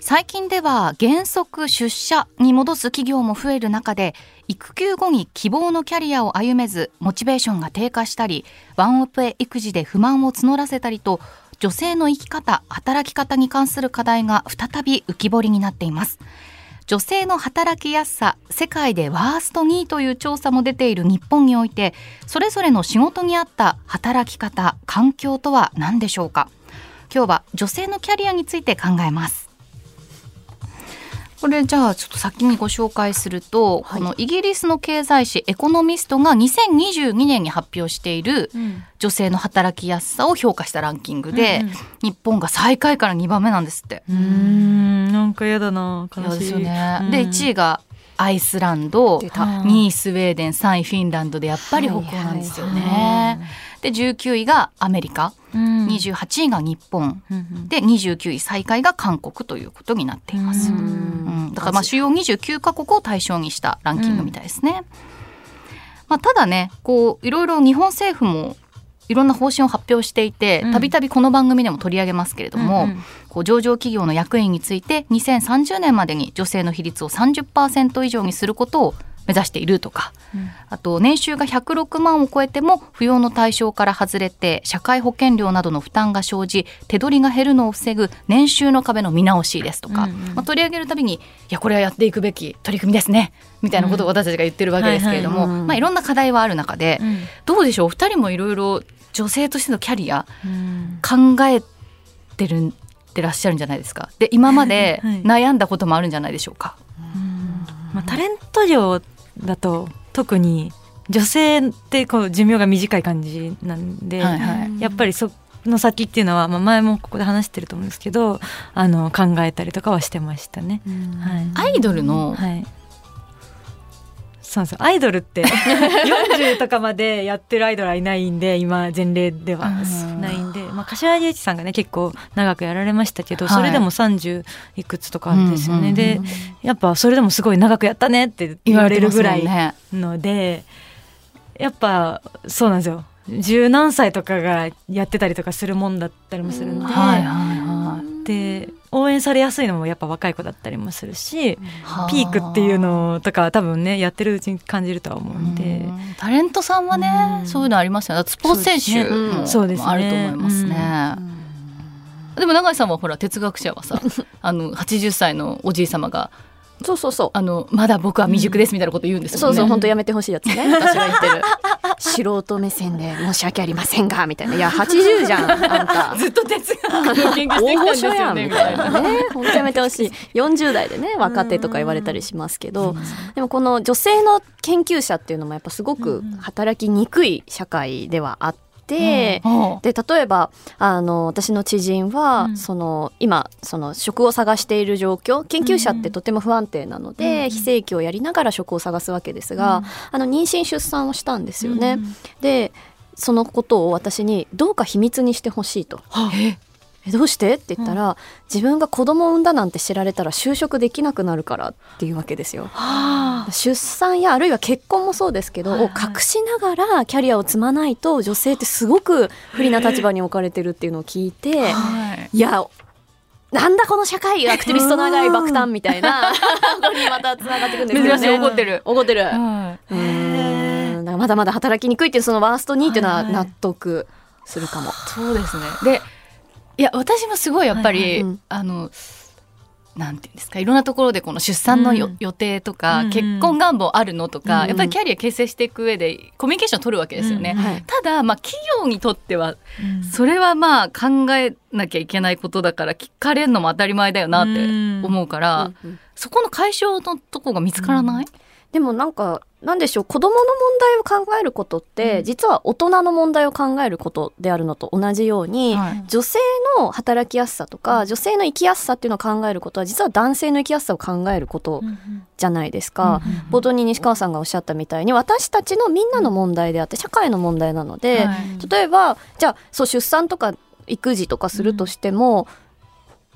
最近では原則出社に戻す企業も増える中で育休後に希望のキャリアを歩めずモチベーションが低下したりワンオペ育児で不満を募らせたりと女性の生き方働き方に関する課題が再び浮き彫りになっています。女性の働きやすさ世界でワースト2位という調査も出ている日本においてそれぞれの仕事に合った働き方環境とは何でしょうか。今日は女性のキャリアについて考えます。これじゃあちょっと先にご紹介すると、はい、このイギリスの経済誌エコノミストが2022年に発表している女性の働きやすさを評価したランキングで、うんうん、日本が最下位から2番目なんですって。うん。なんか嫌だな。悲しい。ですよね。で1位がアイスランド2位スウェーデン3位フィンランドでやっぱり北欧なんですよね。はいはいはいで19位がアメリカ、うん、28位が日本、うん、で29位最下位が韓国ということになっています。うん、だからまあ主要29カ国を対象にしたランキングみたいですね。まあ、ただねこういろいろ日本政府もいろんな方針を発表していてたびたびこの番組でも取り上げますけれども、うんうん、こう上場企業の役員について2030年までに女性の比率を30%以上にすることを目指しているとか、うん、あと年収が106万を超えても扶養の対象から外れて社会保険料などの負担が生じ手取りが減るのを防ぐ年収の壁の見直しですとか、うんうん、まあ、取り上げるたびにいやこれはやっていくべき取り組みですね。みたいなことを私たちが言ってるわけですけれども、まあ、いろんな課題はある中で、うん、どうでしょう？お二人もいろいろ女性としてのキャリア、考えてるってらっしゃるんじゃないですか。で今まで悩んだこともあるんじゃないでしょうか。まあ、タレント業だと特に女性ってこう寿命が短い感じなんで、はいはい、やっぱりその先っていうのは、まあ、前もここで話してると思うんですけどあの考えたりとかはしてましたね。はい、アイドルの、はい、そうですアイドルって 40とかまでやってるアイドルはいないんで今前例では。ないんで、まあ、柏木由紀さんがね結構長くやられましたけど、はい、それでも30いくつとかですよね、でやっぱそれでもすごい長くやったねって言われるぐらいので、ね、やっぱそうなんですよ。十何歳とかがやってたりとかするもんだったりもするんで。はいはいはい、で応援されやすいのもやっぱ若い子だったりもするし、ピークっていうのとか多分ねやってるうちに感じるとは思うんで。タレントさんはね、そういうのありますよね。スポーツ選手もあると思いますね。でも永井さんはほら哲学者はさ あの80歳のおじい様がそうそうそう。あのまだ僕は未熟ですみたいなこと言うんですよね、うん、そうそう本当やめてほしいやつね。私が言ってる素人目線で申し訳ありませんがみたいな。いや80じゃんあんた。ずっと哲学の研究してきたんですよねみたいなね。本当やめてほしい。40代でね若手とか言われたりしますけど。でもこの女性の研究者っていうのもやっぱすごく働きにくい社会ではあって。で例えばあの私の知人は、うん、その今その職を探している状況研究者ってとても不安定なので、うん、非正規をやりながら職を探すわけですが、うん、あの妊娠出産をしたんですよね。でそのことを私にどうか秘密にしてほしいと。えどうして？って言ったら、うん、自分が子供を産んだなんて知られたら就職できなくなるからっていうわけですよ。出産やあるいは結婚もそうですけど、はいはい、を隠しながらキャリアを積まないと女性ってすごく不利な立場に置かれてるっていうのを聞いて、いやなんだこの社会アクティビスト長い爆誕みたいな こにまたつながってくるんですよね。怒ってる。怒ってる。うんまだまだ働きにくいっていうそのワースト2っていうのは納得するかも。はいはい、そうですね。でいや私もすごいやっぱり、はいはい。うん、あのなんていうんですかいろんなところでこの出産の、うん、予定とか、うん、結婚願望あるのとか、うん、やっぱりキャリア形成していく上でコミュニケーションを取るわけですよね。はい、ただ、まあ、企業にとっては、それはまあ考えなきゃいけないことだから聞かれるのも当たり前だよなって思うから、そこの解消のとこが見つからない、でもなんかなんでしょう子供の問題を考えることって、うん、実は大人の問題を考えることであるのと同じように、はい、女性の働きやすさとか、うん、女性の生きやすさっていうのを考えることは実は男性の生きやすさを考えることじゃないですか、うん、冒頭に西川さんがおっしゃったみたいに私たちのみんなの問題であって社会の問題なので、はい、例えばじゃあそう出産とか育児とかするとしても、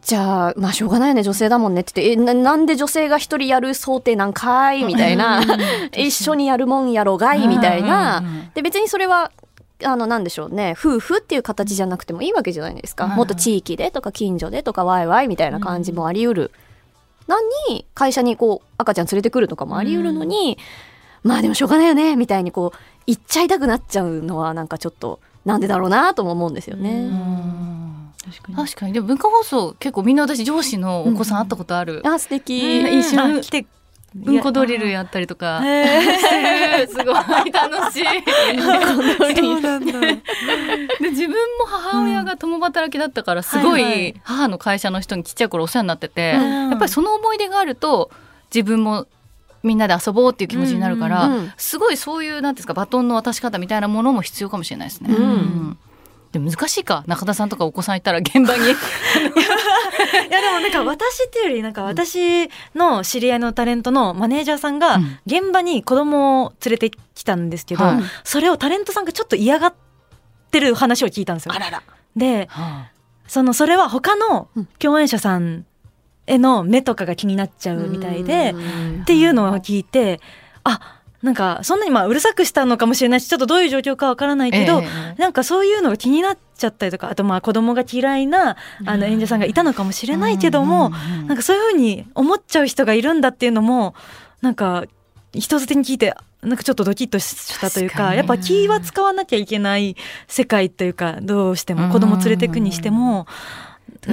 じゃあ、まあしょうがないよね、女性だもんねって言って、え、ななんで女性が一人やる想定なんかいみたいな、一緒にやるもんやろがいみたいな、で別にそれはあのなんでしょうね夫婦っていう形じゃなくてもいいわけじゃないですか、もっと地域でとか近所でとかワイワイみたいな感じもあり得る、なのに会社にこう赤ちゃん連れてくるとかもあり得るのに、まあでもしょうがないよねみたいにこう言っちゃいたくなっちゃうのはなんかちょっとなんでだろうなとも思うんですよね。確かに。でも文化放送結構みんな私上司のお子さん会ったことある、あ素敵、一緒に来て。うんこドリルやったりとか。すごい楽しい。で自分も母親が共働きだったからすごい母の会社の人にちっちゃい頃お世話になってて、やっぱりその思い出があると自分もみんなで遊ぼうっていう気持ちになるから、すごいそういうなんですかバトンの渡し方みたいなものも必要かもしれないですね。うんでも難しいか？中田さんとかお子さんいたら現場に。いや でもなんか私っていうよりなんか私の知り合いのタレントのマネージャーさんが現場に子供を連れてきたんですけど、うん、それをタレントさんがちょっと嫌がってる話を聞いたんですよ。で、はあ、そのそれは他の共演者さんへの目とかが気になっちゃうみたいで、っていうのを聞いてあなんかそんなにまあうるさくしたのかもしれないしちょっとどういう状況かわからないけど、えー、なんかそういうのが気になっちゃったりとかあとまあ子供が嫌いなあの演者さんがいたのかもしれないけども、なんかそういうふうに思っちゃう人がいるんだっていうのもなんか人づてに聞いてなんかちょっとドキッとしたというかやっぱ気は使わなきゃいけない世界というかどうしても子供連れてくにしても。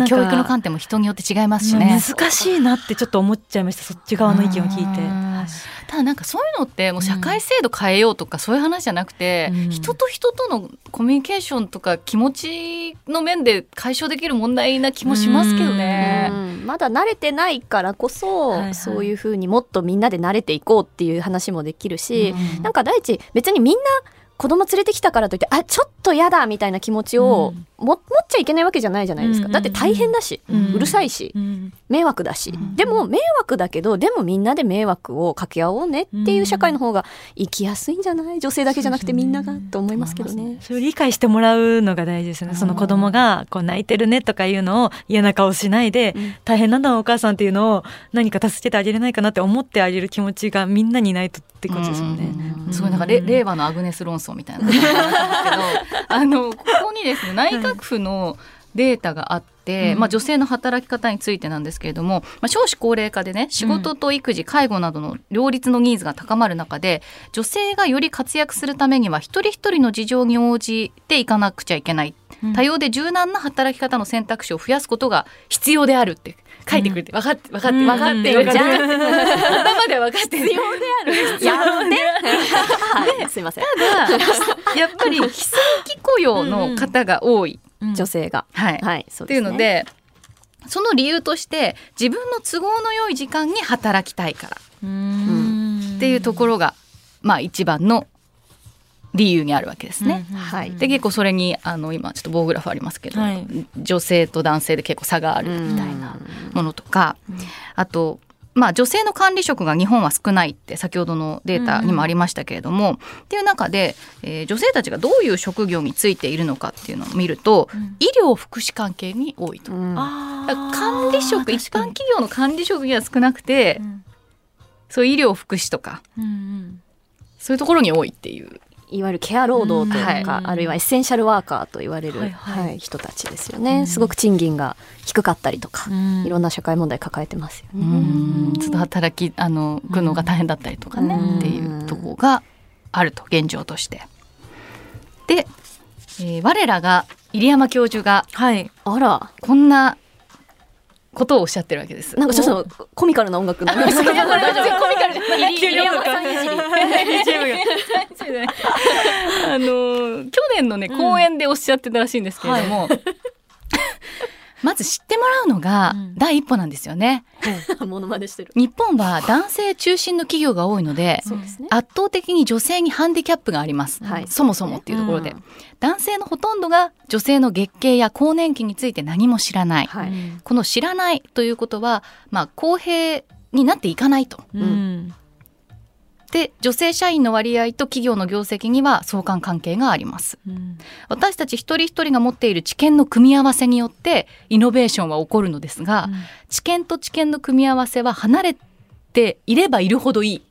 教育の観点も人によって違いますしね。難しいなってちょっと思っちゃいました。そっち側の意見を聞いてただなんかそういうのってもう社会制度変えようとかそういう話じゃなくて、うん、人と人とのコミュニケーションとか気持ちの面で解消できる問題な気もしますけどね、まだ慣れてないからこそ、はいはい、そういうふうにもっとみんなで慣れていこうっていう話もできるし、うん、なんか第一別にみんな子供連れてきたからといってあちょっと嫌だみたいな気持ちを、うん、持っちゃいけないわけじゃないじゃないですか、だって大変だし、うるさいし、うん、迷惑だし、でも迷惑だけどでもみんなで迷惑をかけ合おうねっていう社会の方が生きやすいんじゃない？女性だけじゃなくてみんながと思いますけどね。それを理解してもらうのが大事ですね。その子供がこう泣いてるねとかいうのを嫌な顔しないで、大変なんだお母さんっていうのを何か助けてあげれないかなって思ってあげる気持ちがみんなにないとってことですよね。すごいなんか令和のアグネス論争みたいな。あのここにですね内閣府のデータがあって、まあ、女性の働き方についてなんですけれども、まあ、少子高齢化でね仕事と育児、介護などの両立のニーズが高まる中で女性がより活躍するためには一人一人の事情に応じていかなくちゃいけない多様で柔軟な働き方の選択肢を増やすことが必要であるって書いてくれて、分かって分かって分かってるじゃん。頭で分かってる。必要である。やって。はい、すいません。ただやっぱり非正規雇用の方が多い、女性が。はい、はい、っていうのでその理由として自分の都合の良い時間に働きたいから。っていうところがまあ一番の理由にあるわけですね。はい、で結構それにあの今ちょっと棒グラフありますけど、はい、女性と男性で結構差があるみたいなものとか、あとまあ、女性の管理職が日本は少ないって先ほどのデータにもありましたけれども、うん、っていう中で、えー、女性たちがどういう職業についているのかっていうのを見ると、うん、医療福祉関係に多いと。うん、管理職一般企業の管理職には少なくて、そういう医療福祉とか、うんうん、そういうところに多いっていういわゆるケア労働というか、うん、あるいはエッセンシャルワーカーと言われる、はいはい。はい、人たちですよね、うん、すごく賃金が低かったりとか、うん、いろんな社会問題抱えてますよね。ちょっと働きあの苦悩が大変だったりとかね、っていうところがあると現状として。で、えー、我らが入山教授が、はい、あらこんなことをおっしゃってるわけです。なんかちょっとコミカルな音楽の。コミカルじゃない。あの去年のね公演でおっしゃってたらしいんですけれども。まず知ってもらうのが第一歩なんですよね。モノマネしてる。日本は男性中心の企業が多いので、圧倒的に女性にハンディキャップがあります。そもそもっていうところで、男性のほとんどが女性の月経や更年期について何も知らない。この知らないということは、まあ公平になっていかないと。うんで女性社員の割合と企業の業績には相関関係があります、うん、私たち一人一人が持っている知見の組み合わせによってイノベーションは起こるのですが、うん、知見と知見の組み合わせは離れていればいるほどいい、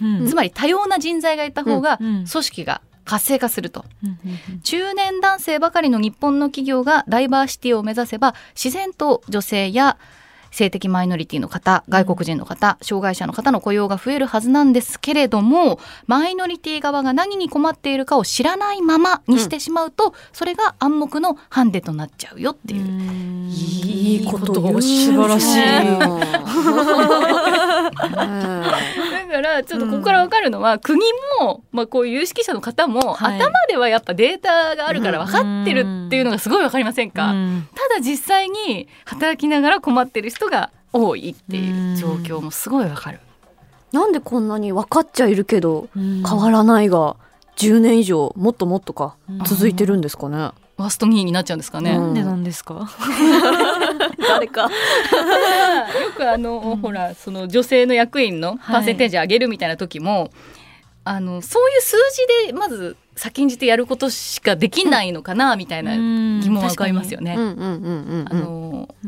うん、つまり多様な人材がいた方が組織が活性化すると、中年男性ばかりの日本の企業がダイバーシティを目指せば自然と女性や性的マイノリティの方外国人の方障害者の方の雇用が増えるはずなんですけれどもマイノリティ側が何に困っているかを知らないままにしてしまうと、うん、それが暗黙のハンデとなっちゃうよっていう。いいことを素晴らしい。だからちょっとここから分かるのは、うん、国も、まあ、こういう有識者の方も、はい、頭ではやっぱデータがあるから分かってるっていうのがすごい分かりませんか、うん、ただ実際に働きながら困ってる人が多いっていう状況もすごい分かる。なんでこんなに分かっちゃいるけど変わらないが10年以上もっともっとか続いてるんですかね。ワースト2位になっちゃうんですかね。なんでなんですか？誰か。よくあの、うん、ほらその女性の役員のパーセンテージ上げるみたいな時も、はい、あのそういう数字でまず先んじてやることしかできないのかなみたいな疑問は浮かびますよね。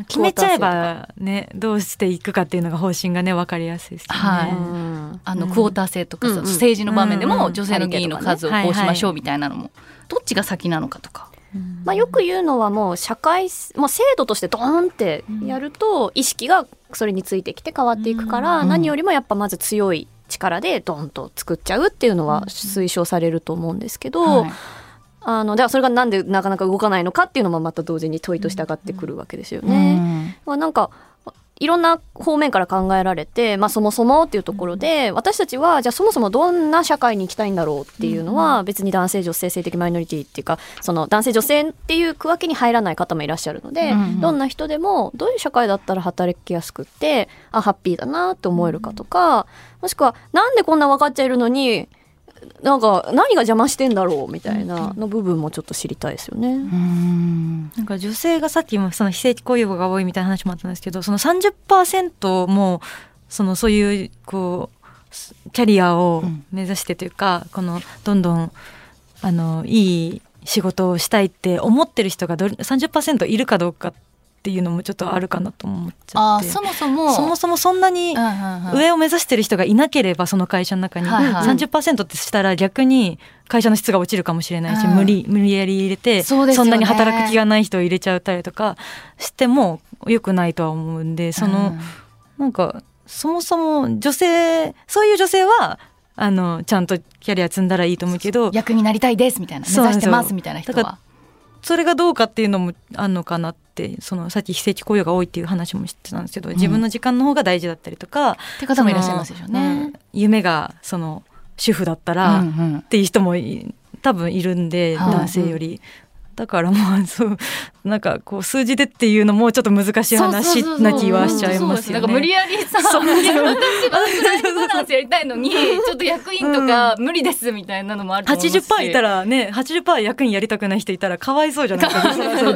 決めちゃえばねどうしていくかっていうのが方針がね分かりやすいですよね。はい、あのクォーター制とか、うん、政治の場面でも女性の議員の数をこうしましょうみたいなのも、どっちが先なのかとか。まあ、よく言うのはもう社会、まあ、制度としてドーンってやると意識がそれについてきて変わっていくから、何よりもやっぱまず強い力でドンと作っちゃうっていうのは推奨されると思うんですけど、あのではそれがなんでなかなか動かないのかっていうのもまた同時に問いとして上がってくるわけですよね。まあ、なんかいろんな方面から考えられて、まあ、そもそもっていうところで、私たちはじゃあそもそもどんな社会に行きたいんだろうっていうのは、別に男性女性性的マイノリティっていうかその男性女性っていう区分けに入らない方もいらっしゃるので、どんな人でもどういう社会だったら働きやすくってあハッピーだなって思えるかとかもしくはなんでこんな分かっちゃいるのになんか何が邪魔してんだろうみたいなの部分もちょっと知りたいですよね。ん。なんか女性がさっきもその非正規雇用が多いみたいな話もあったんですけどその30%もそのそういうこうキャリアを目指してというか、うん、このどんどんあのいい仕事をしたいって思ってる人がど30%いるかどうかっていうのもちょっとあるかなと思っちゃって。そもそも。そもそもそんなに上を目指してる人がいなければその会社の中に30%ってしたら逆に会社の質が落ちるかもしれないし、無理無理やり入れてそ,、んなに働く気がない人を入れちゃったりとかしてもよくないとは思うんでその、なんかそもそも女性そういう女性はあのちゃんとキャリア積んだらいいと思うけど役になりたいですみたいな目指してますみたいな人は。それがどうかっていうのもあるのかなってそのさっき非正規雇用が多いっていう話もしてたんですけど、自分の時間の方が大事だったりとか、って方もいらっしゃいますよね、夢がその主婦だったらっていう人も多分いるんで、男性より。だからまあそうなんかこう数字でっていうのもちょっと難しい話な気はしちゃいますよね。なんか無理やりさ、私はバランスやりたいのにちょっと役員とか無理ですみたいなのもあると思うし。80%いたらね、80%役員やりたくない人いたらかわいそうじゃないですか。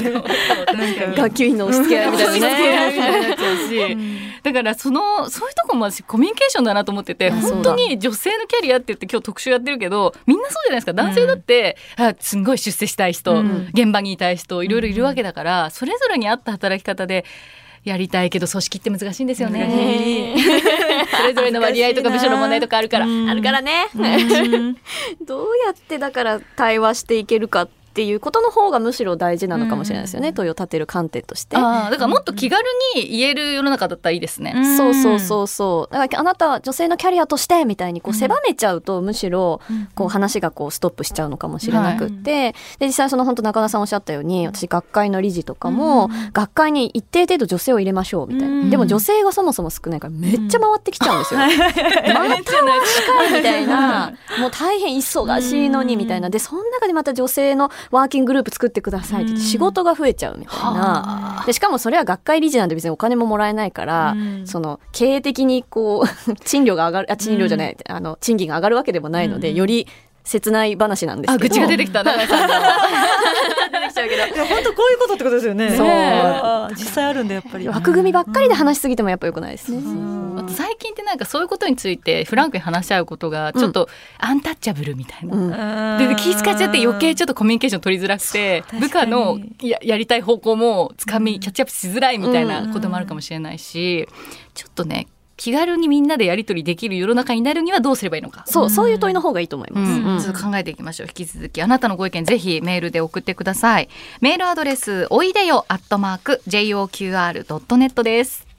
学級委員の押し付け合いみたいなね。だからそのそういうとこも私コミュニケーションだなと思ってて、本当に女性のキャリアって言って今日特集やってるけど、みんなそうじゃないですか。男性だって、あすんごい出世したい人。現場にいたい人いろいろいるわけだから、それぞれに合った働き方でやりたいけど組織って難しいんですよね。それぞれの割合とか部署の問題とかあるから。あるからね。どうやってだから対話していけるかっていうことの方がむしろ大事なのかもしれないですよね、うん、問いを立てる観点として。あだからもっと気軽に言える世の中だったらいいですね、うん、そうそうそう。そうだからあなたは女性のキャリアとしてみたいにこう狭めちゃうと、むしろこう話がこうストップしちゃうのかもしれなくって、はい、で実際その本当中田さんおっしゃったように私学会の理事とかも、学会に一定程度女性を入れましょうみたいな、でも女性がそもそも少ないからめっちゃ回ってきちゃうんですよ、また近いみたいな。もう大変忙しいのにみたいな。でその中でまた女性のワーキンググループ作ってくださいって仕事が増えちゃうみたいな、でしかもそれは学会理事なんで別にお金ももらえないから、その経営的にこう 賃料が上がるあ賃料じゃない、あの賃金が上がるわけでもないので、より切ない話なんですけど。あ、愚痴が出てきた、長井さんが。ちゃうけど本当こういうことってことですよね。そう。実際あるんでやっぱり。枠組みばっかりで話しすぎてもやっぱよくないですね、最近ってなんかそういうことについてフランクに話し合うことがちょっとアンタッチャブルみたいな、で気使っちゃって余計ちょっとコミュニケーション取りづらくて部下のややりたい方向もつかみキャッチアップしづらいみたいなこともあるかもしれないしちょっとね気軽にみんなでやり取りできる世の中になるにはどうすればいいのか。そうそういう問いの方がいいと思います、うん、ちょっと考えていきましょう引き続きあなたのご意見ぜひメールで送ってください。メールアドレスおいでよアットマーク JOQR.net です